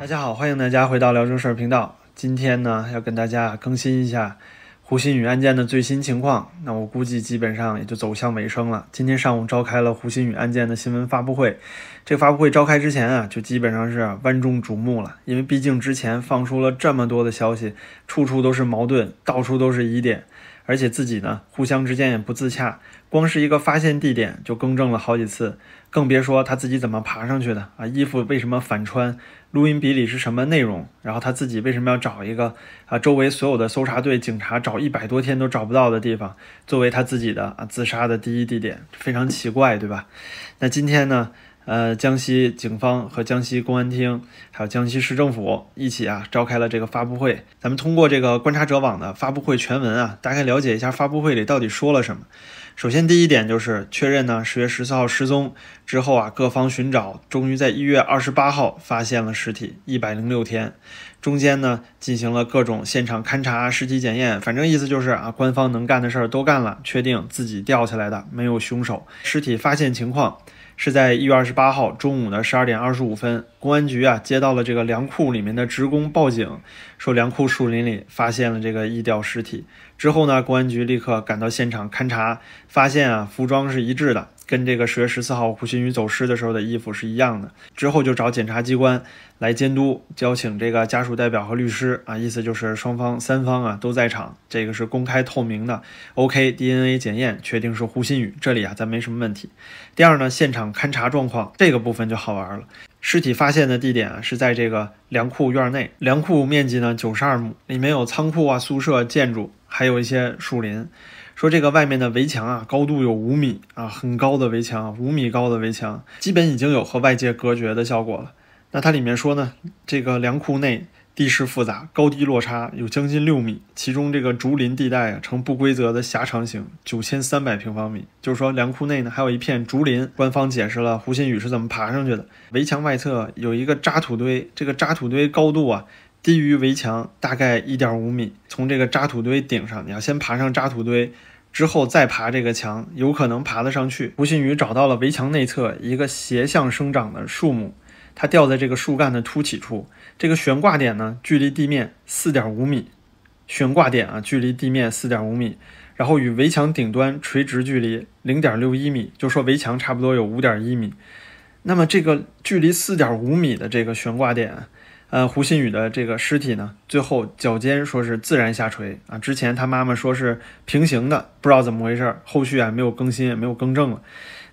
大家好，欢迎大家回到聊正事儿频道。今天呢，要跟大家更新一下胡鑫宇案件的最新情况。那我估计基本上也就走向尾声了。今天上午召开了胡鑫宇案件的新闻发布会。这个发布会召开之前啊，就基本上是万众瞩目了，因为毕竟之前放出了这么多的消息，处处都是矛盾，到处都是疑点，而且自己呢，互相之间也不自洽。光是一个发现地点就更正了好几次，更别说他自己怎么爬上去的啊！衣服为什么反穿？录音笔里是什么内容？然后他自己为什么要找一个啊？周围所有的搜查队、警察找一百多天都找不到的地方，作为他自己的啊自杀的第一地点，非常奇怪，对吧？那今天呢？呃，江西警方和江西公安厅，还有江西市政府一起啊，召开了这个发布会。咱们通过这个观察者网的发布会全文啊，大概了解一下发布会里到底说了什么。首先，第一点就是确认呢，十月十四号失踪之后啊，各方寻找，终于在一月二十八号发现了尸体，一百零六天，中间呢进行了各种现场勘查、尸体检验，反正意思就是啊，官方能干的事儿都干了，确定自己掉下来的，没有凶手。尸体发现情况。是在一月二十八号中午的十二点二十五分，公安局啊接到了这个粮库里面的职工报警，说粮库树林里发现了这个异调尸体。之后呢，公安局立刻赶到现场勘查，发现啊服装是一致的。跟这个十月十四号胡鑫宇走失的时候的衣服是一样的。之后就找检察机关来监督，邀请这个家属代表和律师啊，意思就是双方三方啊都在场，这个是公开透明的。OK，DNA 检验确定是胡鑫宇，这里啊咱没什么问题。第二呢，现场勘查状况这个部分就好玩了。尸体发现的地点啊是在这个粮库院内，粮库面积呢九十二亩，里面有仓库啊、宿舍、建筑，还有一些树林。说这个外面的围墙啊，高度有五米啊，很高的围墙，五米高的围墙，基本已经有和外界隔绝的效果了。那它里面说呢，这个粮库内地势复杂，高低落差有将近六米，其中这个竹林地带啊呈不规则的狭长形，九千三百平方米。就是说粮库内呢还有一片竹林。官方解释了胡鑫宇是怎么爬上去的。围墙外侧有一个渣土堆，这个渣土堆高度啊。低于围墙大概一点五米，从这个渣土堆顶上，你要先爬上渣土堆，之后再爬这个墙，有可能爬得上去。胡鑫宇找到了围墙内侧一个斜向生长的树木，它吊在这个树干的凸起处，这个悬挂点呢，距离地面四点五米，悬挂点啊，距离地面四点五米，然后与围墙顶端垂直距离零点六一米，就说围墙差不多有五点一米，那么这个距离四点五米的这个悬挂点。呃，胡鑫宇的这个尸体呢，最后脚尖说是自然下垂啊。之前他妈妈说是平行的，不知道怎么回事，后续啊没有更新，也没有更正了。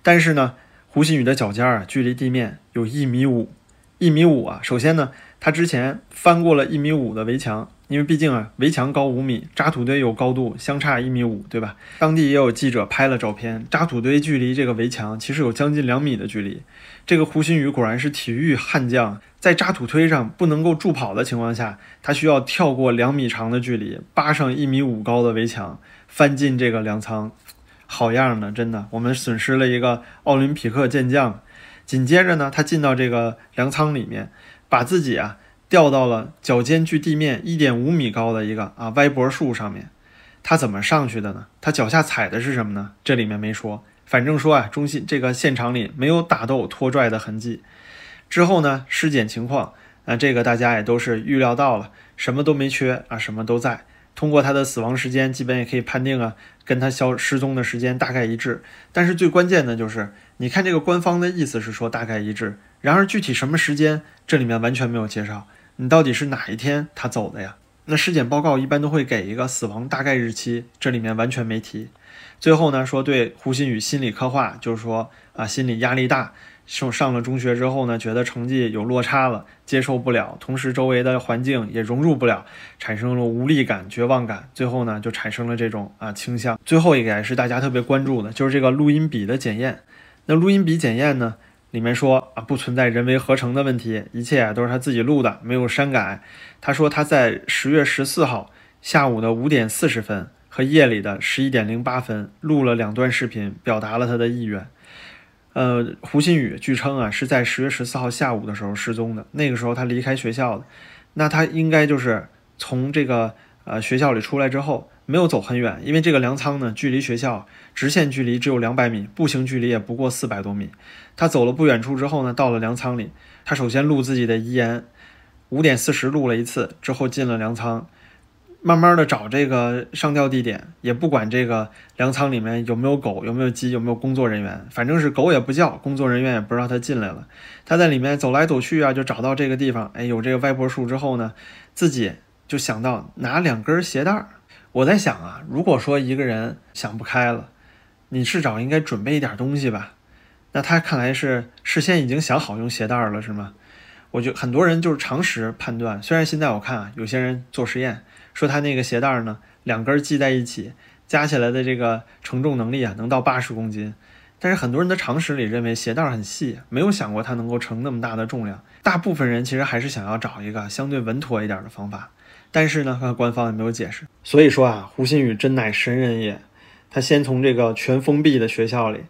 但是呢，胡鑫宇的脚尖啊，距离地面有一米五，一米五啊。首先呢，他之前翻过了一米五的围墙，因为毕竟啊，围墙高五米，渣土堆有高度，相差一米五，对吧？当地也有记者拍了照片，渣土堆距离这个围墙其实有将近两米的距离。这个胡鑫宇果然是体育悍将。在渣土堆上不能够助跑的情况下，他需要跳过两米长的距离，扒上一米五高的围墙，翻进这个粮仓，好样的！真的，我们损失了一个奥林匹克健将。紧接着呢，他进到这个粮仓里面，把自己啊吊到了脚尖距地面一点五米高的一个啊歪脖树上面。他怎么上去的呢？他脚下踩的是什么呢？这里面没说，反正说啊，中心这个现场里没有打斗拖拽的痕迹。之后呢？尸检情况，那这个大家也都是预料到了，什么都没缺啊，什么都在。通过他的死亡时间，基本也可以判定啊，跟他消失踪的时间大概一致。但是最关键的就是，你看这个官方的意思是说大概一致，然而具体什么时间，这里面完全没有介绍。你到底是哪一天他走的呀？那尸检报告一般都会给一个死亡大概日期，这里面完全没提。最后呢，说对胡鑫宇心理刻画，就是说啊，心理压力大。上上了中学之后呢，觉得成绩有落差了，接受不了，同时周围的环境也融入不了，产生了无力感、绝望感，最后呢就产生了这种啊倾向。最后一个也是大家特别关注的，就是这个录音笔的检验。那录音笔检验呢，里面说啊不存在人为合成的问题，一切都是他自己录的，没有删改。他说他在十月十四号下午的五点四十分和夜里的十一点零八分录了两段视频，表达了他的意愿。呃，胡鑫宇据称啊是在十月十四号下午的时候失踪的，那个时候他离开学校的，那他应该就是从这个呃学校里出来之后没有走很远，因为这个粮仓呢距离学校直线距离只有两百米，步行距离也不过四百多米。他走了不远处之后呢，到了粮仓里，他首先录自己的遗言，五点四十录了一次，之后进了粮仓，慢慢的找这个上吊地点，也不管这个粮仓里面有没有狗，有没有鸡，有没有工作人员，反正是狗也不叫，工作人员也不知道他进来了。他在里面走来走去啊，就找到这个地方，哎，有这个歪脖树之后呢，自己就想到拿两根鞋带儿。我在想啊，如果说一个人想不开了，你至少应该准备一点东西吧？那他看来是事先已经想好用鞋带儿了，是吗？我就很多人就是常识判断，虽然现在我看啊，有些人做实验说他那个鞋带儿呢，两根系在一起，加起来的这个承重能力啊，能到八十公斤。但是很多人的常识里认为鞋带很细，没有想过它能够承那么大的重量。大部分人其实还是想要找一个相对稳妥一点的方法，但是呢，官方也没有解释。所以说啊，胡鑫宇真乃神人也。他先从这个全封闭的学校里，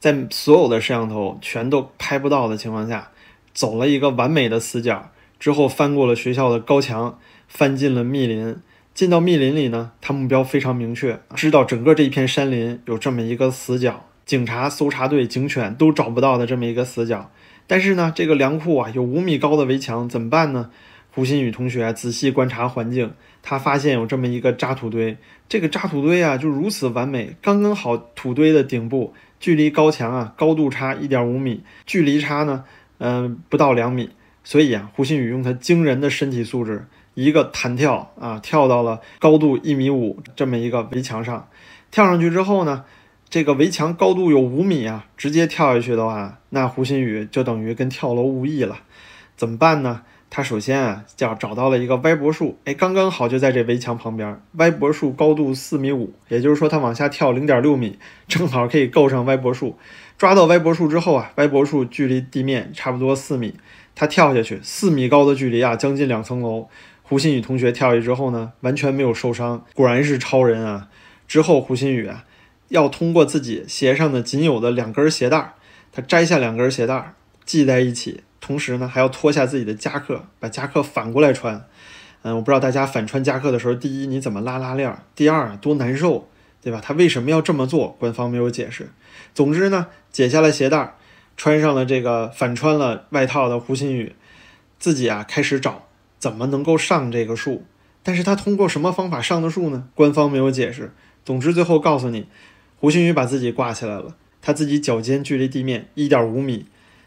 在所有的摄像头全都拍不到的情况下。走了一个完美的死角之后，翻过了学校的高墙，翻进了密林。进到密林里呢，他目标非常明确，知道整个这一片山林有这么一个死角，警察、搜查队、警犬都找不到的这么一个死角。但是呢，这个粮库啊有五米高的围墙，怎么办呢？胡鑫宇同学仔细观察环境，他发现有这么一个渣土堆，这个渣土堆啊就如此完美，刚刚好土堆的顶部距离高墙啊高度差一点五米，距离差呢。嗯，不到两米，所以啊，胡鑫宇用他惊人的身体素质，一个弹跳啊，跳到了高度一米五这么一个围墙上。跳上去之后呢，这个围墙高度有五米啊，直接跳下去的话，那胡鑫宇就等于跟跳楼无异了。怎么办呢？他首先啊，叫找到了一个歪脖树，哎，刚刚好就在这围墙旁边。歪脖树高度四米五，也就是说他往下跳零点六米，正好可以够上歪脖树。抓到歪脖树之后啊，歪脖树距离地面差不多四米，他跳下去四米高的距离啊，将近两层楼。胡鑫宇同学跳下去之后呢，完全没有受伤，果然是超人啊！之后胡鑫宇啊，要通过自己鞋上的仅有的两根鞋带，他摘下两根鞋带系在一起，同时呢还要脱下自己的夹克，把夹克反过来穿。嗯，我不知道大家反穿夹克的时候，第一你怎么拉拉链，第二多难受。对吧？他为什么要这么做？官方没有解释。总之呢，解下了鞋带，穿上了这个反穿了外套的胡鑫宇，自己啊开始找怎么能够上这个树。但是他通过什么方法上的树呢？官方没有解释。总之最后告诉你，胡鑫宇把自己挂起来了，他自己脚尖距离地面一点五米。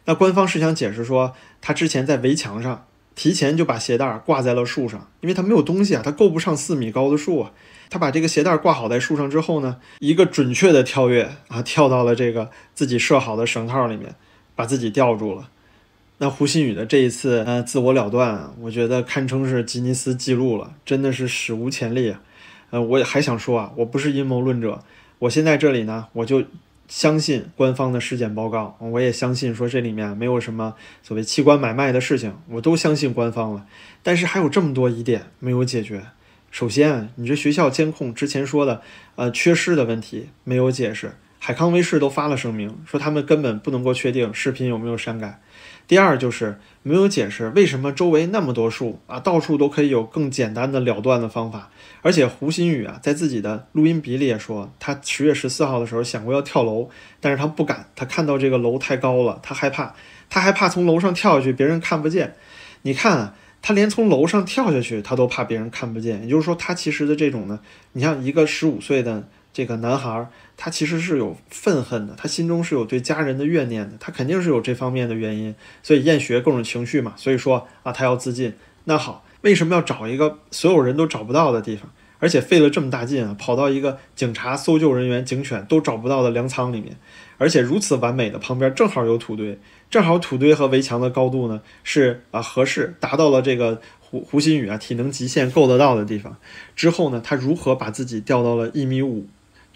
那官方是想解释说，他之前在围墙上提前就把鞋带挂在了树上，因为他没有东西啊，他够不上四米高的树啊。他把这个鞋带挂好在树上之后呢，一个准确的跳跃啊，跳到了这个自己设好的绳套里面，把自己吊住了。那胡鑫宇的这一次呃自我了断，我觉得堪称是吉尼斯纪录了，真的是史无前例啊。呃，我也还想说啊，我不是阴谋论者，我现在这里呢，我就相信官方的尸检报告，我也相信说这里面没有什么所谓器官买卖的事情，我都相信官方了。但是还有这么多疑点没有解决。首先，你这学校监控之前说的，呃，缺失的问题没有解释。海康威视都发了声明，说他们根本不能够确定视频有没有删改。第二就是没有解释为什么周围那么多树啊，到处都可以有更简单的了断的方法。而且胡鑫宇啊，在自己的录音笔里也说，他十月十四号的时候想过要跳楼，但是他不敢，他看到这个楼太高了，他害怕，他还怕从楼上跳下去别人看不见。你看啊。他连从楼上跳下去，他都怕别人看不见。也就是说，他其实的这种呢，你像一个十五岁的这个男孩，他其实是有愤恨的，他心中是有对家人的怨念的，他肯定是有这方面的原因，所以厌学各种情绪嘛。所以说啊，他要自尽。那好，为什么要找一个所有人都找不到的地方，而且费了这么大劲啊，跑到一个警察、搜救人员、警犬都找不到的粮仓里面，而且如此完美的旁边正好有土堆。正好土堆和围墙的高度呢是啊合适，达到了这个胡胡鑫宇啊体能极限够得到的地方。之后呢，他如何把自己吊到了一米五，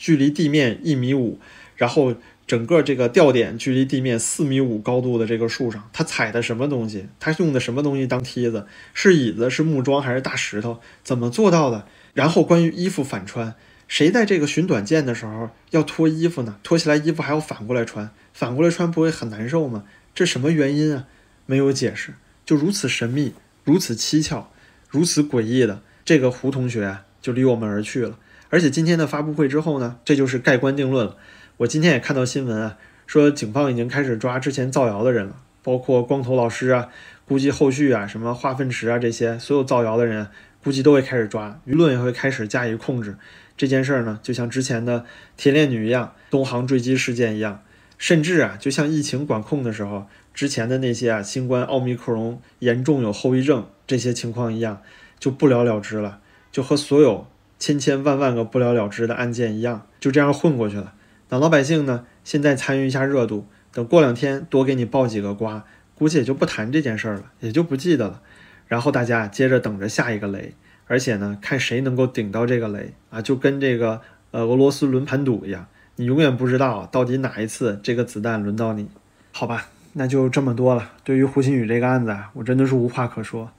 距离地面一米五，然后整个这个吊点距离地面四米五高度的这个树上，他踩的什么东西？他用的什么东西当梯子？是椅子？是木桩？还是大石头？怎么做到的？然后关于衣服反穿，谁在这个寻短见的时候要脱衣服呢？脱起来衣服还要反过来穿，反过来穿不会很难受吗？这什么原因啊？没有解释，就如此神秘，如此蹊跷，如此诡异的这个胡同学就离我们而去了。而且今天的发布会之后呢，这就是盖棺定论了。我今天也看到新闻啊，说警方已经开始抓之前造谣的人了。包括光头老师啊，估计后续啊，什么化粪池啊这些，所有造谣的人，估计都会开始抓，舆论也会开始加以控制。这件事儿呢，就像之前的铁链女一样，东航坠机事件一样，甚至啊，就像疫情管控的时候，之前的那些啊，新冠奥密克戎严重有后遗症这些情况一样，就不了了之了，就和所有千千万万个不了了之的案件一样，就这样混过去了。那老百姓呢，现在参与一下热度。等过两天多给你爆几个瓜，估计也就不谈这件事儿了，也就不记得了。然后大家接着等着下一个雷，而且呢，看谁能够顶到这个雷啊，就跟这个呃俄罗斯轮盘赌一样，你永远不知道到底哪一次这个子弹轮到你。好吧，那就这么多了。对于胡鑫宇这个案子啊，我真的是无话可说。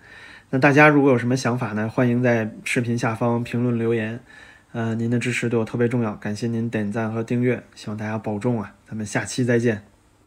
那大家如果有什么想法呢，欢迎在视频下方评论留言。呃，您的支持对我特别重要，感谢您点赞和订阅，希望大家保重啊，咱们下期再见。